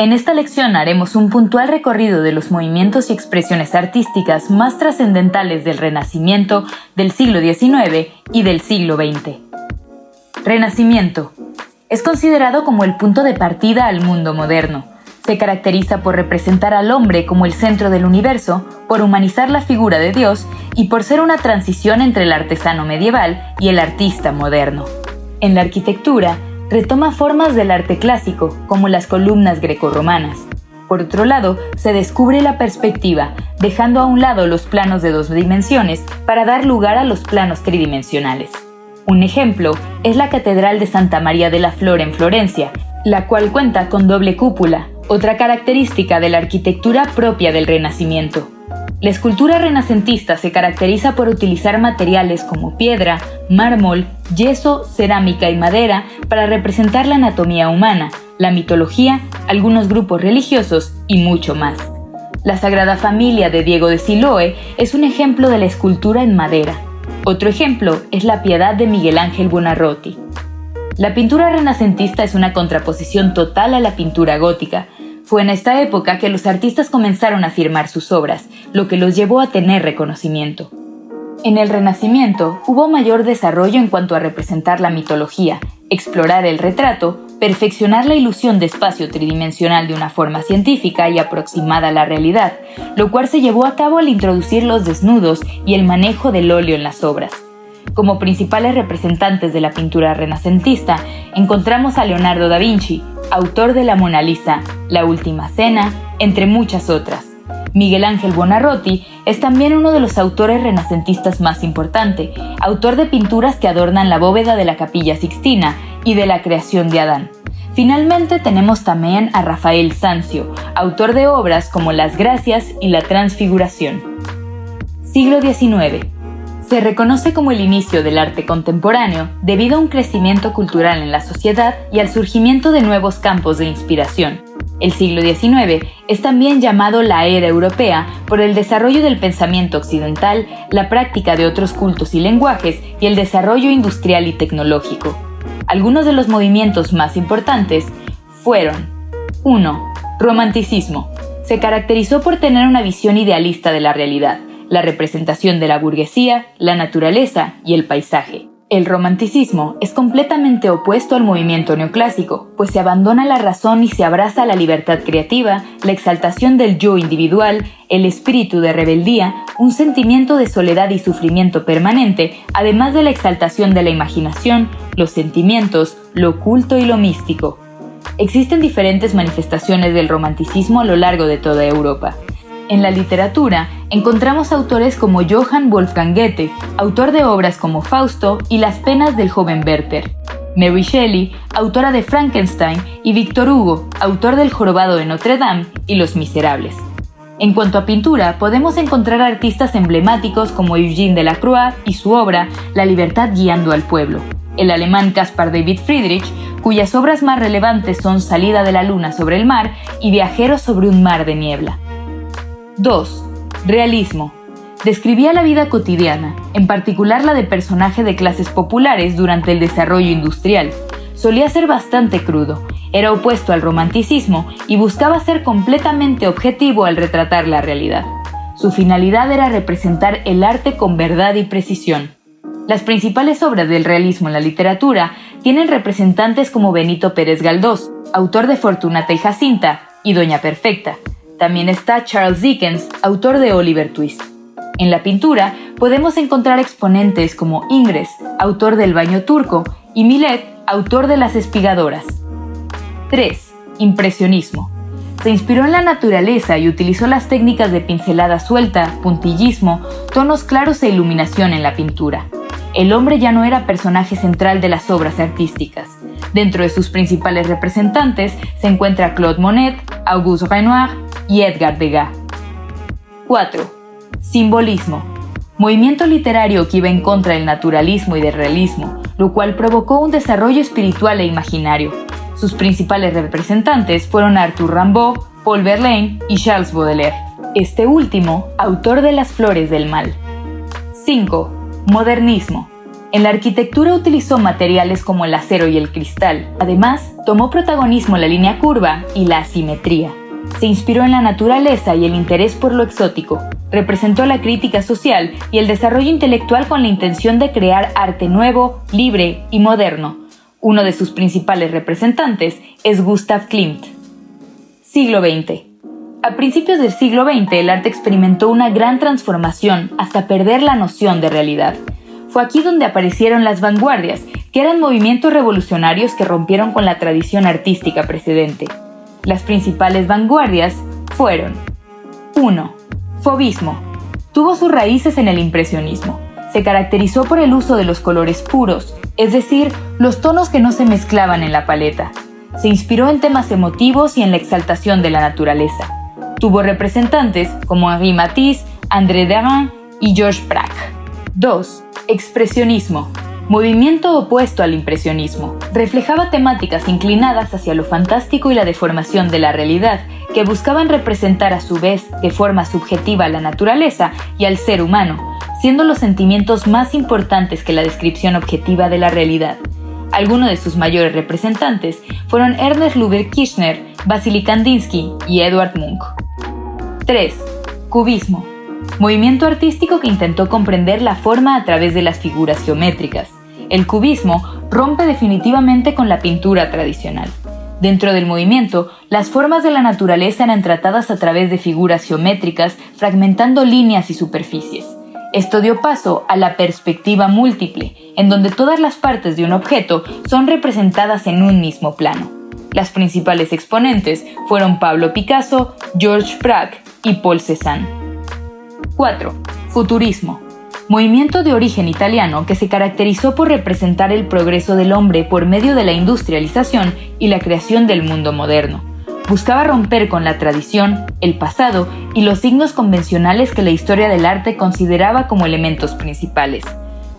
En esta lección haremos un puntual recorrido de los movimientos y expresiones artísticas más trascendentales del Renacimiento del siglo XIX y del siglo XX. Renacimiento. Es considerado como el punto de partida al mundo moderno. Se caracteriza por representar al hombre como el centro del universo, por humanizar la figura de Dios y por ser una transición entre el artesano medieval y el artista moderno. En la arquitectura, retoma formas del arte clásico, como las columnas grecorromanas. Por otro lado, se descubre la perspectiva, dejando a un lado los planos de dos dimensiones para dar lugar a los planos tridimensionales. Un ejemplo es la Catedral de Santa María de la Flor en Florencia, la cual cuenta con doble cúpula, otra característica de la arquitectura propia del Renacimiento. La escultura renacentista se caracteriza por utilizar materiales como piedra, mármol, yeso, cerámica y madera para representar la anatomía humana, la mitología, algunos grupos religiosos y mucho más. La Sagrada Familia de Diego de Siloe es un ejemplo de la escultura en madera. Otro ejemplo es la Piedad de Miguel Ángel Buonarroti. La pintura renacentista es una contraposición total a la pintura gótica, fue en esta época que los artistas comenzaron a firmar sus obras, lo que los llevó a tener reconocimiento. En el Renacimiento hubo mayor desarrollo en cuanto a representar la mitología, explorar el retrato, perfeccionar la ilusión de espacio tridimensional de una forma científica y aproximada a la realidad, lo cual se llevó a cabo al introducir los desnudos y el manejo del óleo en las obras. Como principales representantes de la pintura renacentista, encontramos a Leonardo da Vinci, autor de la Mona Lisa, La Última Cena, entre muchas otras. Miguel Ángel Buonarroti es también uno de los autores renacentistas más importante, autor de pinturas que adornan la bóveda de la Capilla Sixtina y de la creación de Adán. Finalmente tenemos también a Rafael Sanzio, autor de obras como Las Gracias y La Transfiguración. Siglo XIX. Se reconoce como el inicio del arte contemporáneo debido a un crecimiento cultural en la sociedad y al surgimiento de nuevos campos de inspiración. El siglo XIX es también llamado la era europea por el desarrollo del pensamiento occidental, la práctica de otros cultos y lenguajes y el desarrollo industrial y tecnológico. Algunos de los movimientos más importantes fueron 1. Romanticismo. Se caracterizó por tener una visión idealista de la realidad la representación de la burguesía, la naturaleza y el paisaje. El romanticismo es completamente opuesto al movimiento neoclásico, pues se abandona la razón y se abraza la libertad creativa, la exaltación del yo individual, el espíritu de rebeldía, un sentimiento de soledad y sufrimiento permanente, además de la exaltación de la imaginación, los sentimientos, lo oculto y lo místico. Existen diferentes manifestaciones del romanticismo a lo largo de toda Europa. En la literatura encontramos autores como Johann Wolfgang Goethe, autor de obras como Fausto y Las penas del joven Werther, Mary Shelley, autora de Frankenstein, y Victor Hugo, autor del Jorobado de Notre Dame y Los Miserables. En cuanto a pintura, podemos encontrar artistas emblemáticos como Eugene Delacroix y su obra La libertad guiando al pueblo, el alemán Caspar David Friedrich, cuyas obras más relevantes son Salida de la luna sobre el mar y Viajeros sobre un mar de niebla. 2. Realismo. Describía la vida cotidiana, en particular la de personaje de clases populares durante el desarrollo industrial. Solía ser bastante crudo, era opuesto al romanticismo y buscaba ser completamente objetivo al retratar la realidad. Su finalidad era representar el arte con verdad y precisión. Las principales obras del realismo en la literatura tienen representantes como Benito Pérez Galdós, autor de Fortunata y Jacinta, y Doña Perfecta, también está Charles Dickens, autor de Oliver Twist. En la pintura podemos encontrar exponentes como Ingres, autor del baño turco, y Millet, autor de las espigadoras. 3. Impresionismo. Se inspiró en la naturaleza y utilizó las técnicas de pincelada suelta, puntillismo, tonos claros e iluminación en la pintura. El hombre ya no era personaje central de las obras artísticas. Dentro de sus principales representantes se encuentra Claude Monet, Auguste Renoir y Edgar Degas. 4. Simbolismo. movimiento literario que iba en contra del naturalismo y del realismo, lo cual provocó un desarrollo espiritual e imaginario. Sus principales representantes fueron Arthur Rimbaud, Paul Verlaine y Charles Baudelaire, este último autor de Las Flores del Mal. 5. Modernismo. En la arquitectura utilizó materiales como el acero y el cristal. Además, tomó protagonismo la línea curva y la asimetría. Se inspiró en la naturaleza y el interés por lo exótico. Representó la crítica social y el desarrollo intelectual con la intención de crear arte nuevo, libre y moderno. Uno de sus principales representantes es Gustav Klimt. Siglo XX. A principios del siglo XX el arte experimentó una gran transformación hasta perder la noción de realidad. Fue aquí donde aparecieron las vanguardias, que eran movimientos revolucionarios que rompieron con la tradición artística precedente. Las principales vanguardias fueron 1. Fobismo. Tuvo sus raíces en el impresionismo. Se caracterizó por el uso de los colores puros, es decir, los tonos que no se mezclaban en la paleta. Se inspiró en temas emotivos y en la exaltación de la naturaleza. Tuvo representantes como Henri Matisse, André Derain y Georges Braque. 2. Expresionismo movimiento opuesto al impresionismo. Reflejaba temáticas inclinadas hacia lo fantástico y la deformación de la realidad, que buscaban representar a su vez de forma subjetiva la naturaleza y al ser humano, siendo los sentimientos más importantes que la descripción objetiva de la realidad. Algunos de sus mayores representantes fueron Ernest Lubitsch Kirchner, Vasily Kandinsky y Edward Munch. 3. Cubismo. Movimiento artístico que intentó comprender la forma a través de las figuras geométricas. El cubismo rompe definitivamente con la pintura tradicional. Dentro del movimiento, las formas de la naturaleza eran tratadas a través de figuras geométricas, fragmentando líneas y superficies. Esto dio paso a la perspectiva múltiple, en donde todas las partes de un objeto son representadas en un mismo plano. Las principales exponentes fueron Pablo Picasso, George Braque y Paul Cézanne. 4. Futurismo movimiento de origen italiano que se caracterizó por representar el progreso del hombre por medio de la industrialización y la creación del mundo moderno. Buscaba romper con la tradición, el pasado y los signos convencionales que la historia del arte consideraba como elementos principales.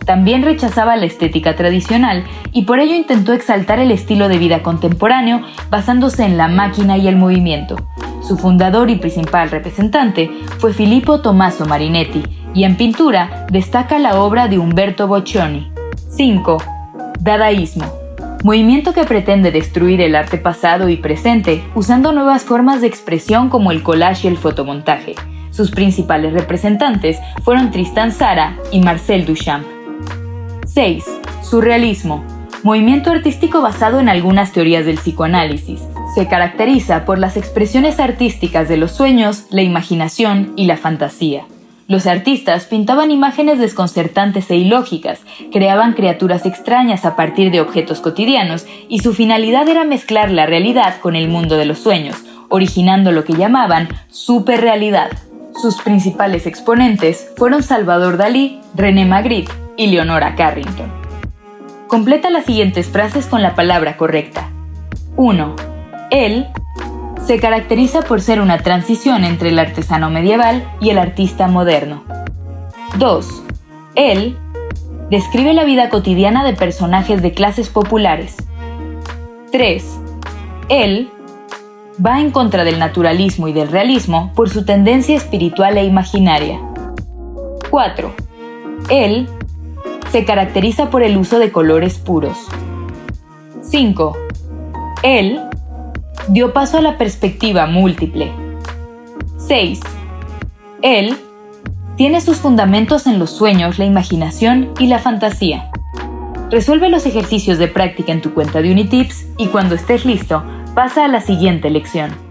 También rechazaba la estética tradicional y por ello intentó exaltar el estilo de vida contemporáneo basándose en la máquina y el movimiento. Su fundador y principal representante fue Filippo Tommaso Marinetti, y en pintura destaca la obra de Umberto Boccioni. 5. Dadaísmo. Movimiento que pretende destruir el arte pasado y presente usando nuevas formas de expresión como el collage y el fotomontaje. Sus principales representantes fueron Tristan Tzara y Marcel Duchamp. 6. Surrealismo. Movimiento artístico basado en algunas teorías del psicoanálisis. Se caracteriza por las expresiones artísticas de los sueños, la imaginación y la fantasía. Los artistas pintaban imágenes desconcertantes e ilógicas, creaban criaturas extrañas a partir de objetos cotidianos y su finalidad era mezclar la realidad con el mundo de los sueños, originando lo que llamaban superrealidad. Sus principales exponentes fueron Salvador Dalí, René Magritte y Leonora Carrington. Completa las siguientes frases con la palabra correcta. 1. Él se caracteriza por ser una transición entre el artesano medieval y el artista moderno. 2. Él describe la vida cotidiana de personajes de clases populares. 3. Él va en contra del naturalismo y del realismo por su tendencia espiritual e imaginaria. 4. Él se caracteriza por el uso de colores puros. 5. Él dio paso a la perspectiva múltiple. 6. Él tiene sus fundamentos en los sueños, la imaginación y la fantasía. Resuelve los ejercicios de práctica en tu cuenta de Unitips y cuando estés listo, pasa a la siguiente lección.